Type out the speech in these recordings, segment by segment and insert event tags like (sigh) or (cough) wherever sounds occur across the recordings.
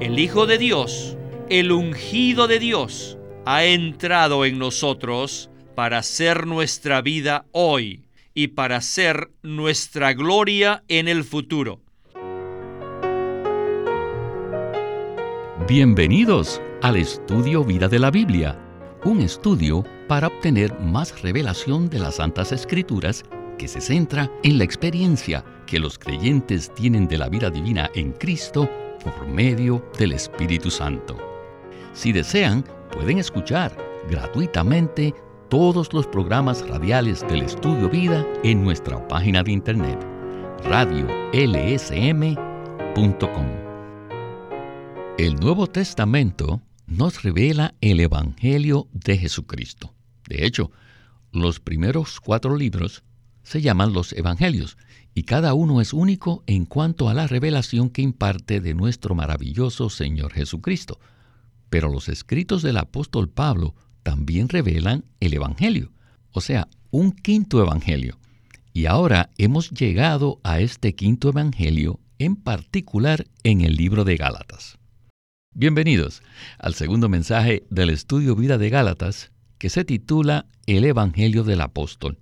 el Hijo de Dios, el ungido de Dios, ha entrado en nosotros para ser nuestra vida hoy y para ser nuestra gloria en el futuro. Bienvenidos al estudio Vida de la Biblia, un estudio para obtener más revelación de las Santas Escrituras que se centra en la experiencia que los creyentes tienen de la vida divina en Cristo por medio del Espíritu Santo. Si desean, pueden escuchar gratuitamente todos los programas radiales del Estudio Vida en nuestra página de internet radiolsm.com. El Nuevo Testamento nos revela el Evangelio de Jesucristo. De hecho, los primeros cuatro libros se llaman los Evangelios y cada uno es único en cuanto a la revelación que imparte de nuestro maravilloso Señor Jesucristo. Pero los escritos del apóstol Pablo también revelan el Evangelio, o sea, un quinto Evangelio. Y ahora hemos llegado a este quinto Evangelio, en particular en el libro de Gálatas. Bienvenidos al segundo mensaje del estudio Vida de Gálatas que se titula El Evangelio del Apóstol.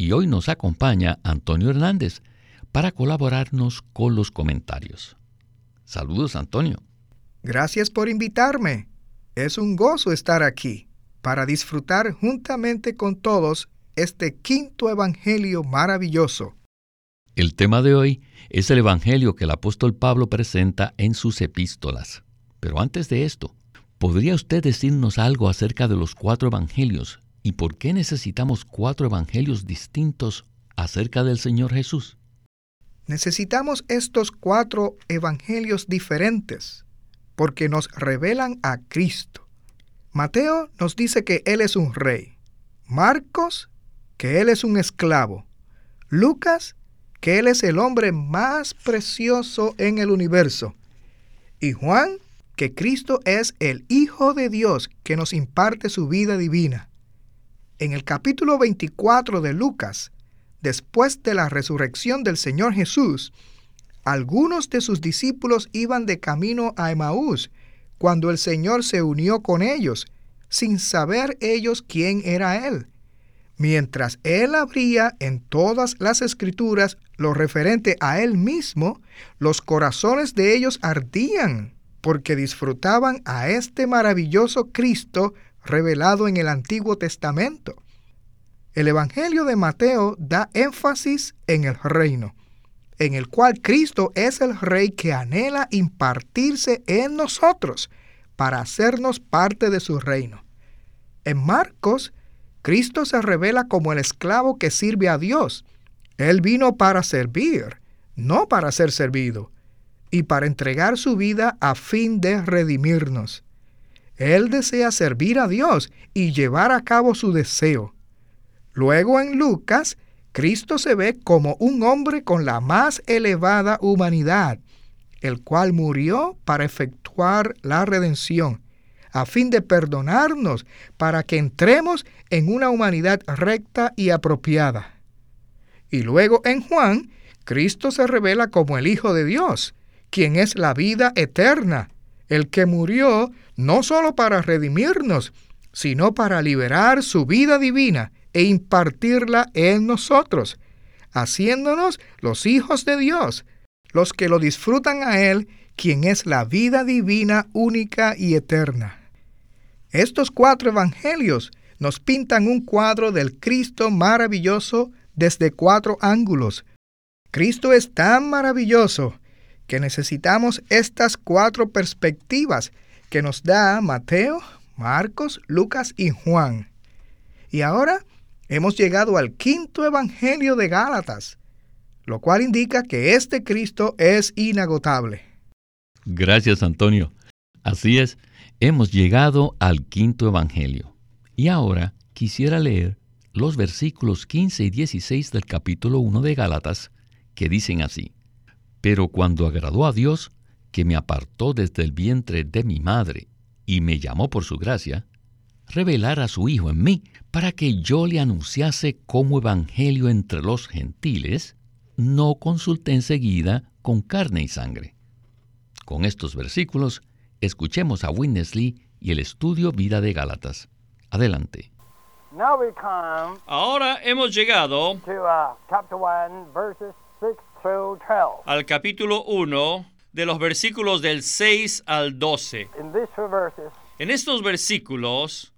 Y hoy nos acompaña Antonio Hernández para colaborarnos con los comentarios. Saludos, Antonio. Gracias por invitarme. Es un gozo estar aquí para disfrutar juntamente con todos este quinto Evangelio maravilloso. El tema de hoy es el Evangelio que el apóstol Pablo presenta en sus epístolas. Pero antes de esto, ¿podría usted decirnos algo acerca de los cuatro evangelios y por qué necesitamos cuatro evangelios distintos acerca del Señor Jesús? Necesitamos estos cuatro evangelios diferentes porque nos revelan a Cristo. Mateo nos dice que Él es un rey. Marcos, que Él es un esclavo. Lucas, que Él es el hombre más precioso en el universo. Y Juan, que Cristo es el Hijo de Dios que nos imparte su vida divina. En el capítulo 24 de Lucas, después de la resurrección del Señor Jesús, algunos de sus discípulos iban de camino a Emaús cuando el Señor se unió con ellos, sin saber ellos quién era Él. Mientras Él abría en todas las escrituras lo referente a Él mismo, los corazones de ellos ardían porque disfrutaban a este maravilloso Cristo revelado en el Antiguo Testamento. El Evangelio de Mateo da énfasis en el reino, en el cual Cristo es el Rey que anhela impartirse en nosotros para hacernos parte de su reino. En Marcos, Cristo se revela como el esclavo que sirve a Dios. Él vino para servir, no para ser servido y para entregar su vida a fin de redimirnos. Él desea servir a Dios y llevar a cabo su deseo. Luego en Lucas, Cristo se ve como un hombre con la más elevada humanidad, el cual murió para efectuar la redención, a fin de perdonarnos, para que entremos en una humanidad recta y apropiada. Y luego en Juan, Cristo se revela como el Hijo de Dios, quien es la vida eterna, el que murió no solo para redimirnos, sino para liberar su vida divina e impartirla en nosotros, haciéndonos los hijos de Dios, los que lo disfrutan a Él, quien es la vida divina única y eterna. Estos cuatro evangelios nos pintan un cuadro del Cristo maravilloso desde cuatro ángulos. Cristo es tan maravilloso que necesitamos estas cuatro perspectivas que nos da Mateo, Marcos, Lucas y Juan. Y ahora hemos llegado al quinto Evangelio de Gálatas, lo cual indica que este Cristo es inagotable. Gracias, Antonio. Así es, hemos llegado al quinto Evangelio. Y ahora quisiera leer los versículos 15 y 16 del capítulo 1 de Gálatas, que dicen así. Pero cuando agradó a Dios, que me apartó desde el vientre de mi madre y me llamó por su gracia, revelar a su Hijo en mí, para que yo le anunciase como evangelio entre los gentiles, no consulté enseguida con carne y sangre. Con estos versículos escuchemos a Witness Lee y el estudio Vida de Gálatas. Adelante. Ahora hemos llegado uh, al capítulo 1 de los versículos del 6 al 12. En estos versículos,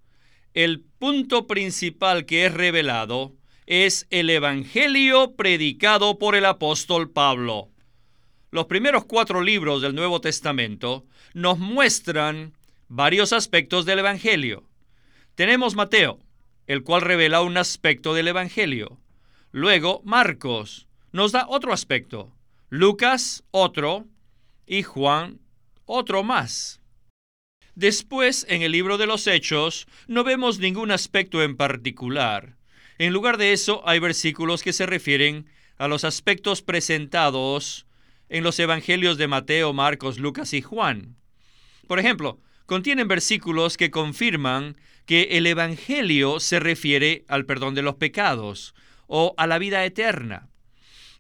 el punto principal que es revelado es el Evangelio predicado por el apóstol Pablo. Los primeros cuatro libros del Nuevo Testamento nos muestran varios aspectos del Evangelio. Tenemos Mateo, el cual revela un aspecto del Evangelio. Luego Marcos nos da otro aspecto. Lucas otro y Juan otro más. Después, en el libro de los Hechos, no vemos ningún aspecto en particular. En lugar de eso, hay versículos que se refieren a los aspectos presentados en los evangelios de Mateo, Marcos, Lucas y Juan. Por ejemplo, contienen versículos que confirman que el Evangelio se refiere al perdón de los pecados o a la vida eterna.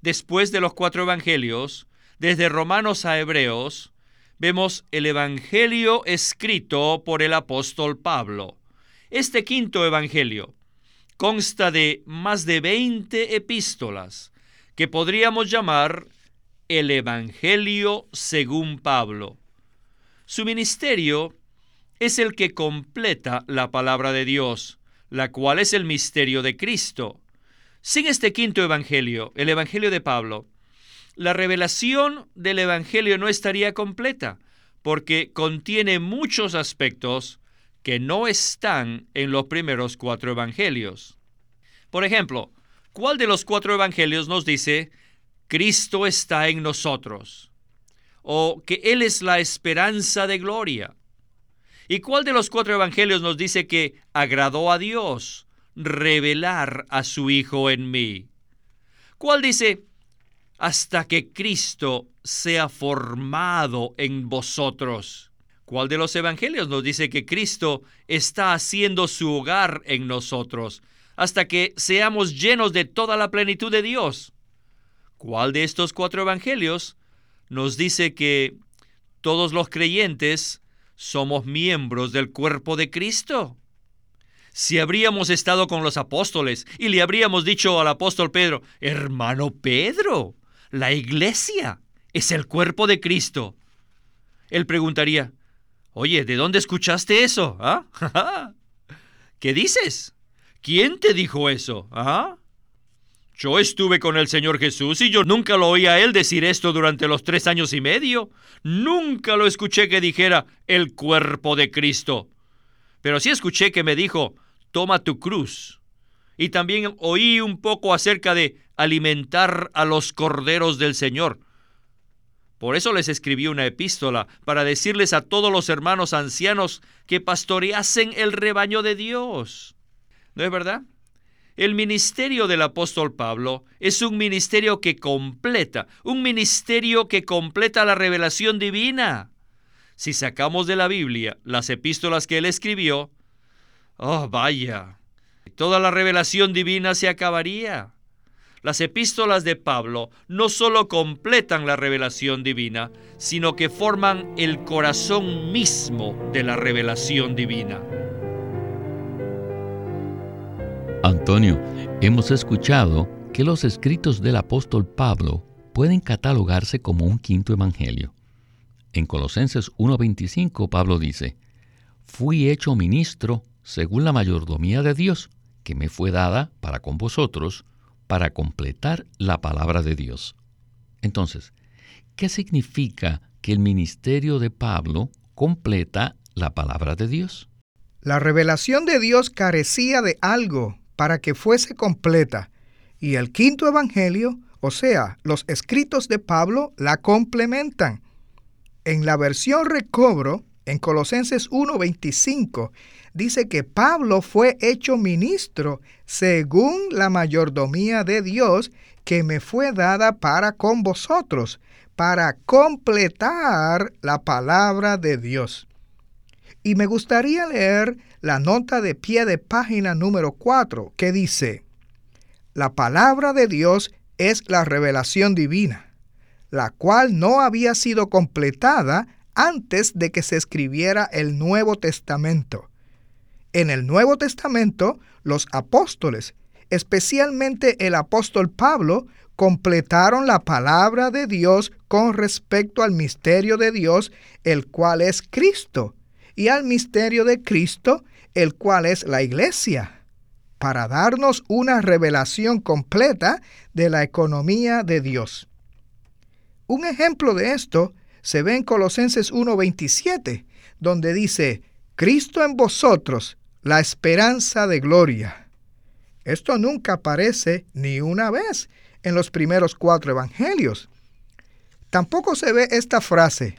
Después de los cuatro Evangelios, desde Romanos a Hebreos, vemos el Evangelio escrito por el apóstol Pablo. Este quinto Evangelio consta de más de 20 epístolas que podríamos llamar el Evangelio según Pablo. Su ministerio es el que completa la palabra de Dios, la cual es el misterio de Cristo. Sin este quinto Evangelio, el Evangelio de Pablo, la revelación del Evangelio no estaría completa, porque contiene muchos aspectos que no están en los primeros cuatro Evangelios. Por ejemplo, ¿cuál de los cuatro Evangelios nos dice, Cristo está en nosotros? O que Él es la esperanza de gloria. ¿Y cuál de los cuatro Evangelios nos dice que agradó a Dios revelar a su Hijo en mí? ¿Cuál dice, hasta que Cristo sea formado en vosotros. ¿Cuál de los evangelios nos dice que Cristo está haciendo su hogar en nosotros hasta que seamos llenos de toda la plenitud de Dios? ¿Cuál de estos cuatro evangelios nos dice que todos los creyentes somos miembros del cuerpo de Cristo? Si habríamos estado con los apóstoles y le habríamos dicho al apóstol Pedro, hermano Pedro, la iglesia es el cuerpo de Cristo. Él preguntaría, oye, ¿de dónde escuchaste eso? ¿Ah? (laughs) ¿Qué dices? ¿Quién te dijo eso? ¿Ah? Yo estuve con el Señor Jesús y yo nunca lo oí a Él decir esto durante los tres años y medio. Nunca lo escuché que dijera el cuerpo de Cristo. Pero sí escuché que me dijo, toma tu cruz. Y también oí un poco acerca de alimentar a los corderos del Señor. Por eso les escribí una epístola, para decirles a todos los hermanos ancianos que pastoreasen el rebaño de Dios. ¿No es verdad? El ministerio del apóstol Pablo es un ministerio que completa, un ministerio que completa la revelación divina. Si sacamos de la Biblia las epístolas que él escribió, oh vaya, toda la revelación divina se acabaría. Las epístolas de Pablo no solo completan la revelación divina, sino que forman el corazón mismo de la revelación divina. Antonio, hemos escuchado que los escritos del apóstol Pablo pueden catalogarse como un quinto evangelio. En Colosenses 1.25 Pablo dice, Fui hecho ministro según la mayordomía de Dios, que me fue dada para con vosotros, para completar la palabra de Dios. Entonces, ¿qué significa que el ministerio de Pablo completa la palabra de Dios? La revelación de Dios carecía de algo para que fuese completa, y el quinto evangelio, o sea, los escritos de Pablo, la complementan. En la versión recobro, en Colosenses 1:25, dice que Pablo fue hecho ministro según la mayordomía de Dios que me fue dada para con vosotros, para completar la palabra de Dios. Y me gustaría leer la nota de pie de página número 4 que dice, La palabra de Dios es la revelación divina, la cual no había sido completada antes de que se escribiera el Nuevo Testamento. En el Nuevo Testamento, los apóstoles, especialmente el apóstol Pablo, completaron la palabra de Dios con respecto al misterio de Dios, el cual es Cristo, y al misterio de Cristo, el cual es la iglesia, para darnos una revelación completa de la economía de Dios. Un ejemplo de esto se ve en Colosenses 1:27, donde dice, Cristo en vosotros, la esperanza de gloria. Esto nunca aparece ni una vez en los primeros cuatro evangelios. Tampoco se ve esta frase,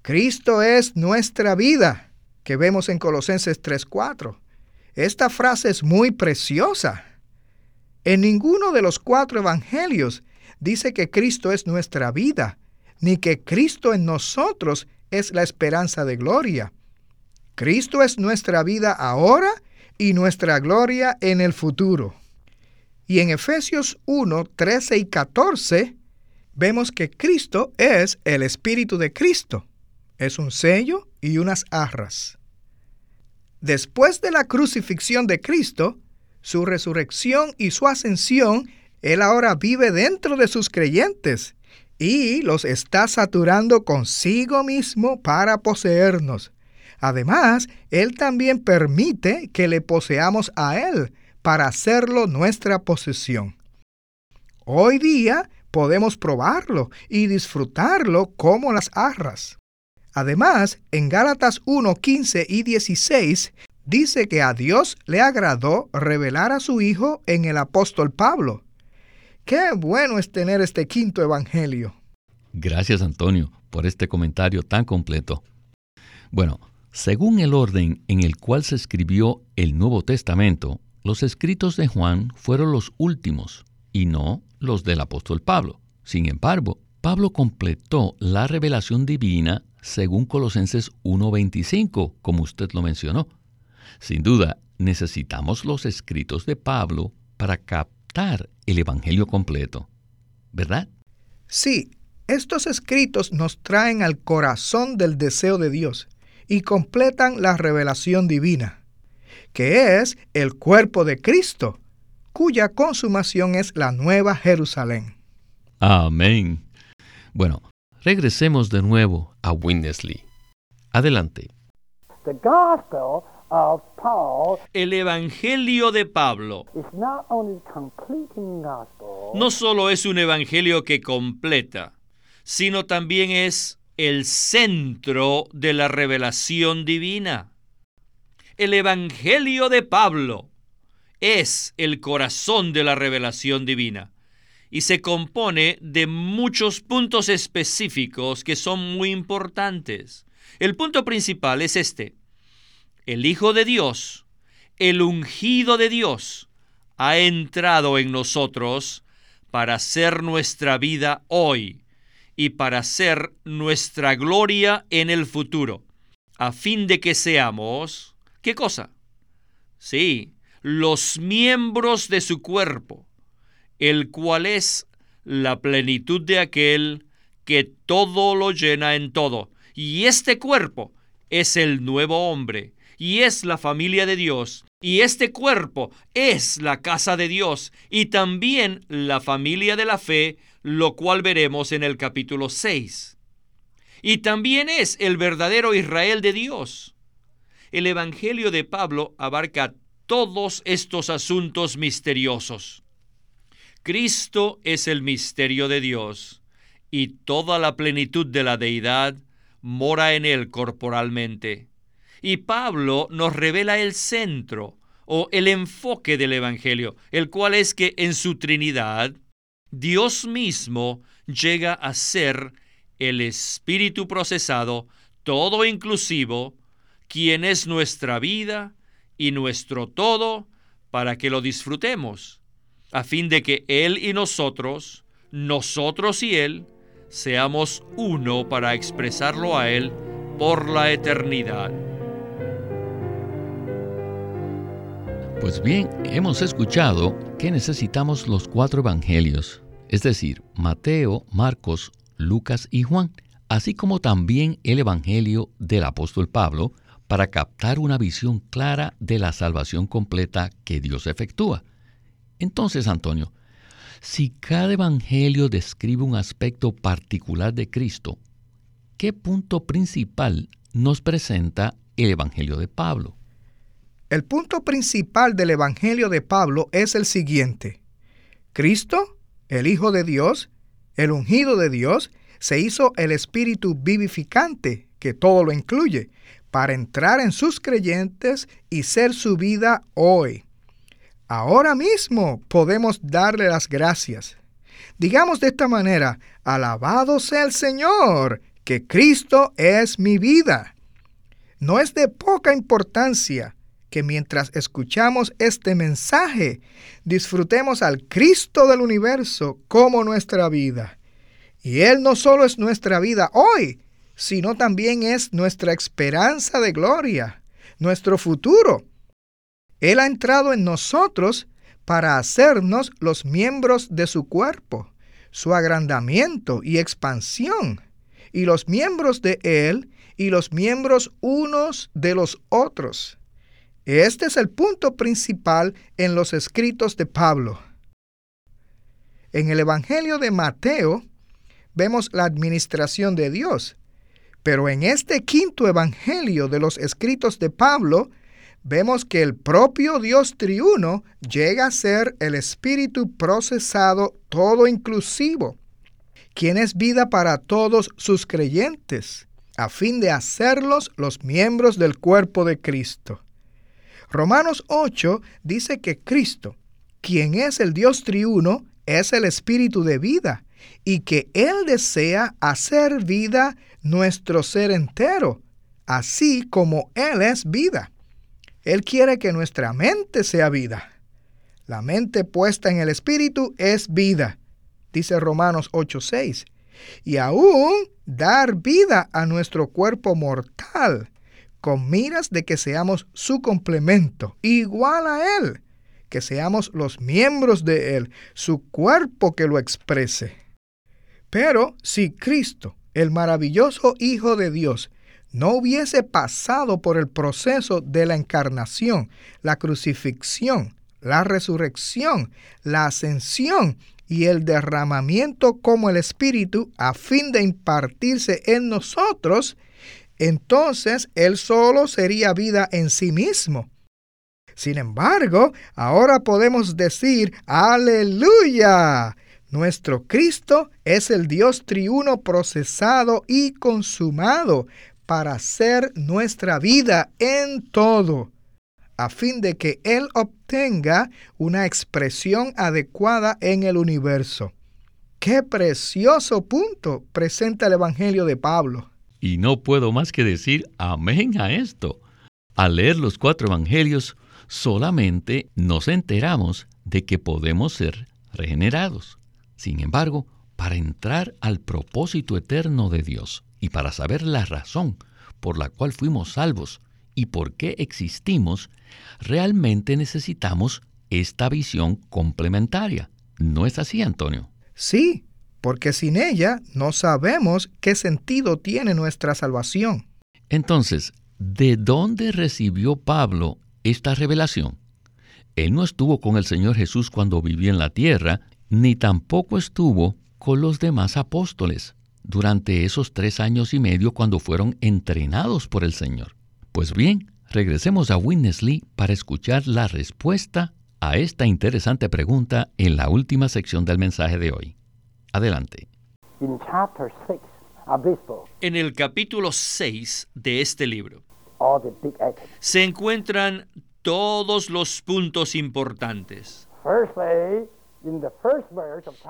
Cristo es nuestra vida, que vemos en Colosenses 3:4. Esta frase es muy preciosa. En ninguno de los cuatro evangelios dice que Cristo es nuestra vida, ni que Cristo en nosotros es la esperanza de gloria. Cristo es nuestra vida ahora y nuestra gloria en el futuro. Y en Efesios 1, 13 y 14 vemos que Cristo es el Espíritu de Cristo. Es un sello y unas arras. Después de la crucifixión de Cristo, su resurrección y su ascensión, Él ahora vive dentro de sus creyentes y los está saturando consigo mismo para poseernos. Además, Él también permite que le poseamos a Él para hacerlo nuestra posesión. Hoy día podemos probarlo y disfrutarlo como las arras. Además, en Gálatas 1, 15 y 16 dice que a Dios le agradó revelar a su Hijo en el apóstol Pablo. Qué bueno es tener este quinto evangelio. Gracias Antonio por este comentario tan completo. Bueno, según el orden en el cual se escribió el Nuevo Testamento, los escritos de Juan fueron los últimos y no los del apóstol Pablo. Sin embargo, Pablo completó la revelación divina según Colosenses 1.25, como usted lo mencionó. Sin duda, necesitamos los escritos de Pablo para captar el Evangelio completo, ¿verdad? Sí, estos escritos nos traen al corazón del deseo de Dios y completan la revelación divina que es el cuerpo de Cristo, cuya consumación es la nueva Jerusalén. Amén. Bueno, regresemos de nuevo a Winnesley. Adelante. El Evangelio de Pablo no solo es un Evangelio que completa, sino también es el centro de la revelación divina. El Evangelio de Pablo es el corazón de la revelación divina y se compone de muchos puntos específicos que son muy importantes. El punto principal es este. El Hijo de Dios, el ungido de Dios, ha entrado en nosotros para hacer nuestra vida hoy y para hacer nuestra gloria en el futuro, a fin de que seamos ¿Qué cosa? Sí, los miembros de su cuerpo, el cual es la plenitud de aquel que todo lo llena en todo. Y este cuerpo es el nuevo hombre, y es la familia de Dios, y este cuerpo es la casa de Dios, y también la familia de la fe, lo cual veremos en el capítulo 6. Y también es el verdadero Israel de Dios. El Evangelio de Pablo abarca todos estos asuntos misteriosos. Cristo es el misterio de Dios y toda la plenitud de la deidad mora en él corporalmente. Y Pablo nos revela el centro o el enfoque del Evangelio, el cual es que en su Trinidad Dios mismo llega a ser el Espíritu procesado, todo inclusivo, quien es nuestra vida y nuestro todo, para que lo disfrutemos, a fin de que Él y nosotros, nosotros y Él, seamos uno para expresarlo a Él por la eternidad. Pues bien, hemos escuchado que necesitamos los cuatro evangelios, es decir, Mateo, Marcos, Lucas y Juan, así como también el Evangelio del apóstol Pablo, para captar una visión clara de la salvación completa que Dios efectúa. Entonces, Antonio, si cada Evangelio describe un aspecto particular de Cristo, ¿qué punto principal nos presenta el Evangelio de Pablo? El punto principal del Evangelio de Pablo es el siguiente. Cristo, el Hijo de Dios, el ungido de Dios, se hizo el Espíritu vivificante, que todo lo incluye, para entrar en sus creyentes y ser su vida hoy. Ahora mismo podemos darle las gracias. Digamos de esta manera, alabado sea el Señor, que Cristo es mi vida. No es de poca importancia que mientras escuchamos este mensaje, disfrutemos al Cristo del universo como nuestra vida. Y Él no solo es nuestra vida hoy, sino también es nuestra esperanza de gloria, nuestro futuro. Él ha entrado en nosotros para hacernos los miembros de su cuerpo, su agrandamiento y expansión, y los miembros de Él y los miembros unos de los otros. Este es el punto principal en los escritos de Pablo. En el Evangelio de Mateo vemos la administración de Dios, pero en este quinto Evangelio de los escritos de Pablo vemos que el propio Dios triuno llega a ser el Espíritu procesado todo inclusivo, quien es vida para todos sus creyentes, a fin de hacerlos los miembros del cuerpo de Cristo. Romanos 8 dice que Cristo, quien es el Dios triuno, es el Espíritu de vida y que Él desea hacer vida nuestro ser entero, así como Él es vida. Él quiere que nuestra mente sea vida. La mente puesta en el Espíritu es vida, dice Romanos 8:6. Y aún dar vida a nuestro cuerpo mortal, con miras de que seamos su complemento, igual a Él, que seamos los miembros de Él, su cuerpo que lo exprese. Pero si Cristo, el maravilloso Hijo de Dios, no hubiese pasado por el proceso de la encarnación, la crucifixión, la resurrección, la ascensión y el derramamiento como el Espíritu a fin de impartirse en nosotros, entonces Él solo sería vida en sí mismo. Sin embargo, ahora podemos decir, aleluya. Nuestro Cristo es el Dios triuno procesado y consumado, para ser nuestra vida en todo, a fin de que Él obtenga una expresión adecuada en el universo. Qué precioso punto presenta el Evangelio de Pablo. Y no puedo más que decir amén a esto. Al leer los cuatro Evangelios, solamente nos enteramos de que podemos ser regenerados. Sin embargo, para entrar al propósito eterno de Dios, y para saber la razón por la cual fuimos salvos y por qué existimos, realmente necesitamos esta visión complementaria. ¿No es así, Antonio? Sí, porque sin ella no sabemos qué sentido tiene nuestra salvación. Entonces, ¿de dónde recibió Pablo esta revelación? Él no estuvo con el Señor Jesús cuando vivía en la tierra, ni tampoco estuvo con los demás apóstoles durante esos tres años y medio cuando fueron entrenados por el Señor. Pues bien, regresemos a Witness para escuchar la respuesta a esta interesante pregunta en la última sección del mensaje de hoy. Adelante. En el capítulo 6 de este libro se encuentran todos los puntos importantes.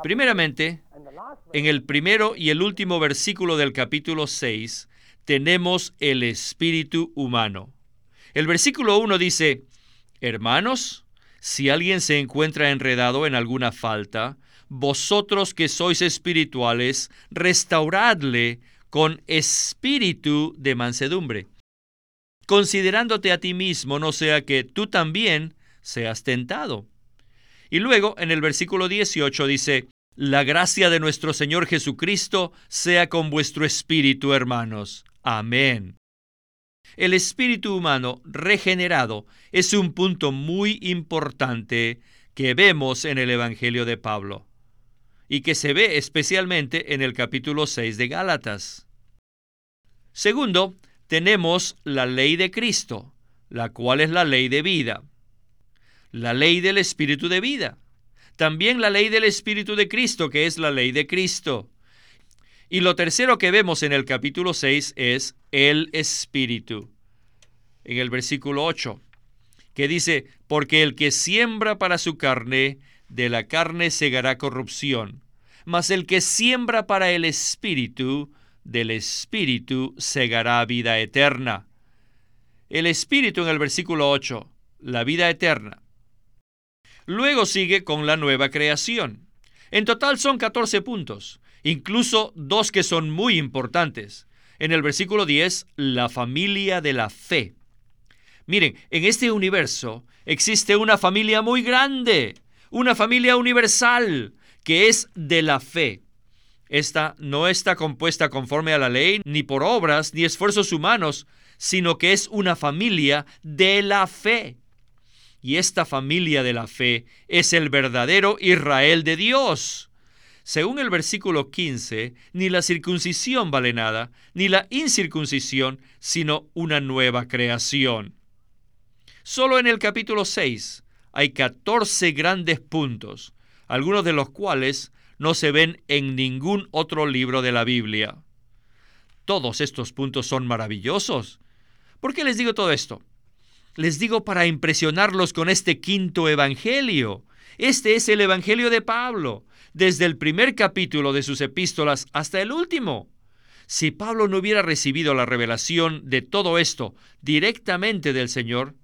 Primeramente, en el primero y el último versículo del capítulo 6 tenemos el espíritu humano. El versículo 1 dice, Hermanos, si alguien se encuentra enredado en alguna falta, vosotros que sois espirituales, restauradle con espíritu de mansedumbre, considerándote a ti mismo, no sea que tú también seas tentado. Y luego en el versículo 18 dice, La gracia de nuestro Señor Jesucristo sea con vuestro espíritu, hermanos. Amén. El espíritu humano regenerado es un punto muy importante que vemos en el Evangelio de Pablo y que se ve especialmente en el capítulo 6 de Gálatas. Segundo, tenemos la ley de Cristo, la cual es la ley de vida, la ley del Espíritu de vida, también la ley del Espíritu de Cristo, que es la ley de Cristo. Y lo tercero que vemos en el capítulo 6 es el Espíritu, en el versículo 8, que dice, porque el que siembra para su carne, de la carne segará corrupción, mas el que siembra para el Espíritu, del Espíritu segará vida eterna. El Espíritu en el versículo 8, la vida eterna. Luego sigue con la nueva creación. En total son 14 puntos, incluso dos que son muy importantes. En el versículo 10, la familia de la fe. Miren, en este universo existe una familia muy grande, una familia universal, que es de la fe. Esta no está compuesta conforme a la ley, ni por obras, ni esfuerzos humanos, sino que es una familia de la fe. Y esta familia de la fe es el verdadero Israel de Dios. Según el versículo 15, ni la circuncisión vale nada, ni la incircuncisión, sino una nueva creación. Solo en el capítulo 6 hay 14 grandes puntos, algunos de los cuales no se ven en ningún otro libro de la Biblia. Todos estos puntos son maravillosos. ¿Por qué les digo todo esto? Les digo para impresionarlos con este quinto Evangelio. Este es el Evangelio de Pablo, desde el primer capítulo de sus epístolas hasta el último. Si Pablo no hubiera recibido la revelación de todo esto directamente del Señor,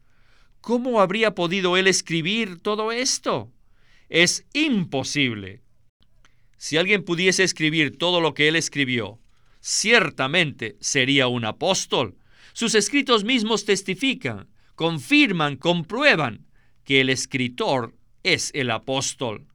¿cómo habría podido él escribir todo esto? Es imposible. Si alguien pudiese escribir todo lo que él escribió, ciertamente sería un apóstol. Sus escritos mismos testifican, confirman, comprueban que el escritor es el apóstol.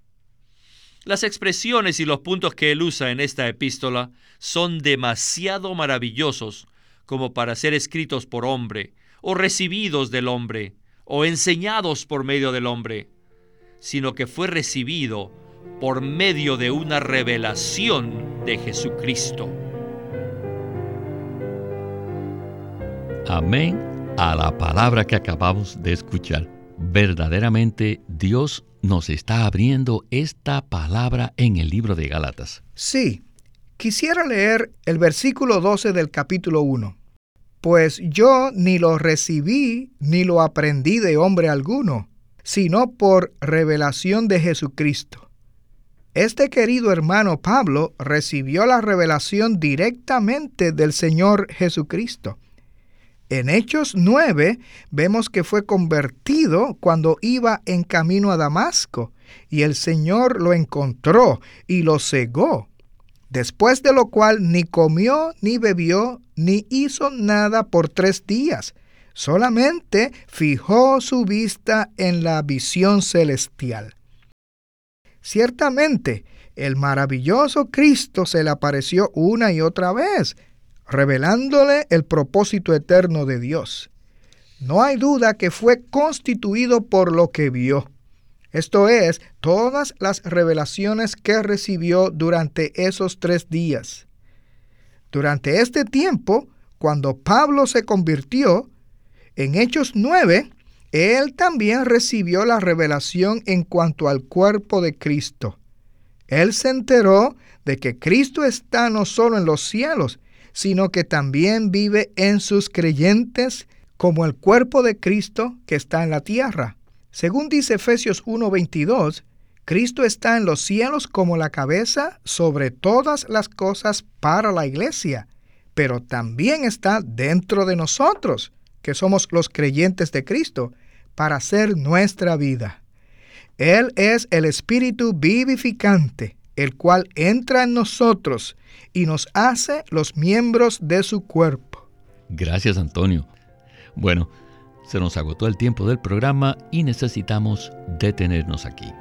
Las expresiones y los puntos que él usa en esta epístola son demasiado maravillosos como para ser escritos por hombre, o recibidos del hombre, o enseñados por medio del hombre, sino que fue recibido por medio de una revelación de Jesucristo. Amén a la palabra que acabamos de escuchar. Verdaderamente Dios nos está abriendo esta palabra en el libro de Gálatas. Sí, quisiera leer el versículo 12 del capítulo 1. Pues yo ni lo recibí ni lo aprendí de hombre alguno, sino por revelación de Jesucristo. Este querido hermano Pablo recibió la revelación directamente del Señor Jesucristo. En Hechos 9 vemos que fue convertido cuando iba en camino a Damasco y el Señor lo encontró y lo cegó, después de lo cual ni comió ni bebió ni hizo nada por tres días, solamente fijó su vista en la visión celestial. Ciertamente, el maravilloso Cristo se le apareció una y otra vez, revelándole el propósito eterno de Dios. No hay duda que fue constituido por lo que vio. Esto es, todas las revelaciones que recibió durante esos tres días. Durante este tiempo, cuando Pablo se convirtió, en Hechos 9, él también recibió la revelación en cuanto al cuerpo de Cristo. Él se enteró de que Cristo está no solo en los cielos, sino que también vive en sus creyentes como el cuerpo de Cristo que está en la tierra. Según dice Efesios 1:22, Cristo está en los cielos como la cabeza sobre todas las cosas para la iglesia, pero también está dentro de nosotros que somos los creyentes de Cristo, para ser nuestra vida. Él es el Espíritu vivificante, el cual entra en nosotros y nos hace los miembros de su cuerpo. Gracias, Antonio. Bueno, se nos agotó el tiempo del programa y necesitamos detenernos aquí.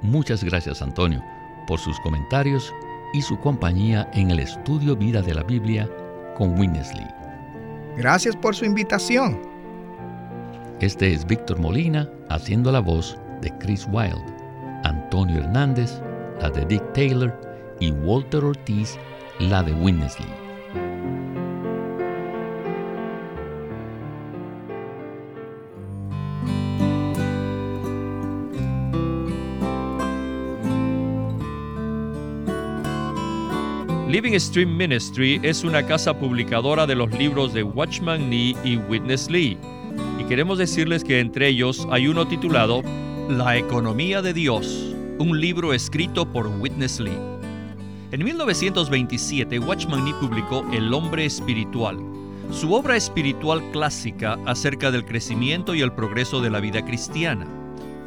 Muchas gracias, Antonio, por sus comentarios y su compañía en el estudio Vida de la Biblia con Winnesley. Gracias por su invitación. Este es Víctor Molina haciendo la voz de Chris Wilde, Antonio Hernández, la de Dick Taylor y Walter Ortiz, la de Winnesley. Living Stream Ministry es una casa publicadora de los libros de Watchman Nee y Witness Lee. Y queremos decirles que entre ellos hay uno titulado La economía de Dios, un libro escrito por Witness Lee. En 1927, Watchman Nee publicó El hombre espiritual, su obra espiritual clásica acerca del crecimiento y el progreso de la vida cristiana.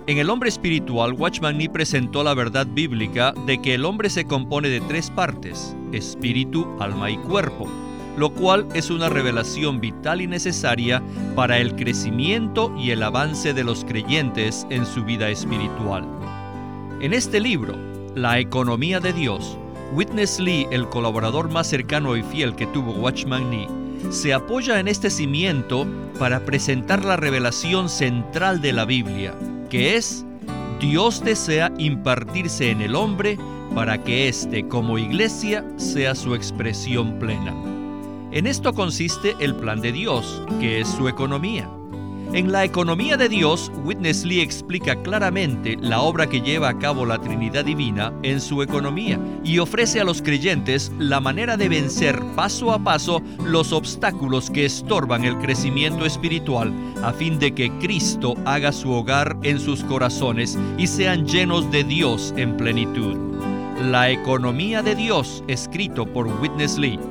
En El hombre espiritual, Watchman Nee presentó la verdad bíblica de que el hombre se compone de tres partes, espíritu, alma y cuerpo, lo cual es una revelación vital y necesaria para el crecimiento y el avance de los creyentes en su vida espiritual. En este libro, La economía de Dios, Witness Lee, el colaborador más cercano y fiel que tuvo Watchman Nee, se apoya en este cimiento para presentar la revelación central de la Biblia, que es Dios desea impartirse en el hombre para que éste como iglesia sea su expresión plena. En esto consiste el plan de Dios, que es su economía. En la economía de Dios, Witness Lee explica claramente la obra que lleva a cabo la Trinidad Divina en su economía y ofrece a los creyentes la manera de vencer paso a paso los obstáculos que estorban el crecimiento espiritual a fin de que Cristo haga su hogar en sus corazones y sean llenos de Dios en plenitud. La economía de Dios, escrito por Witness Lee.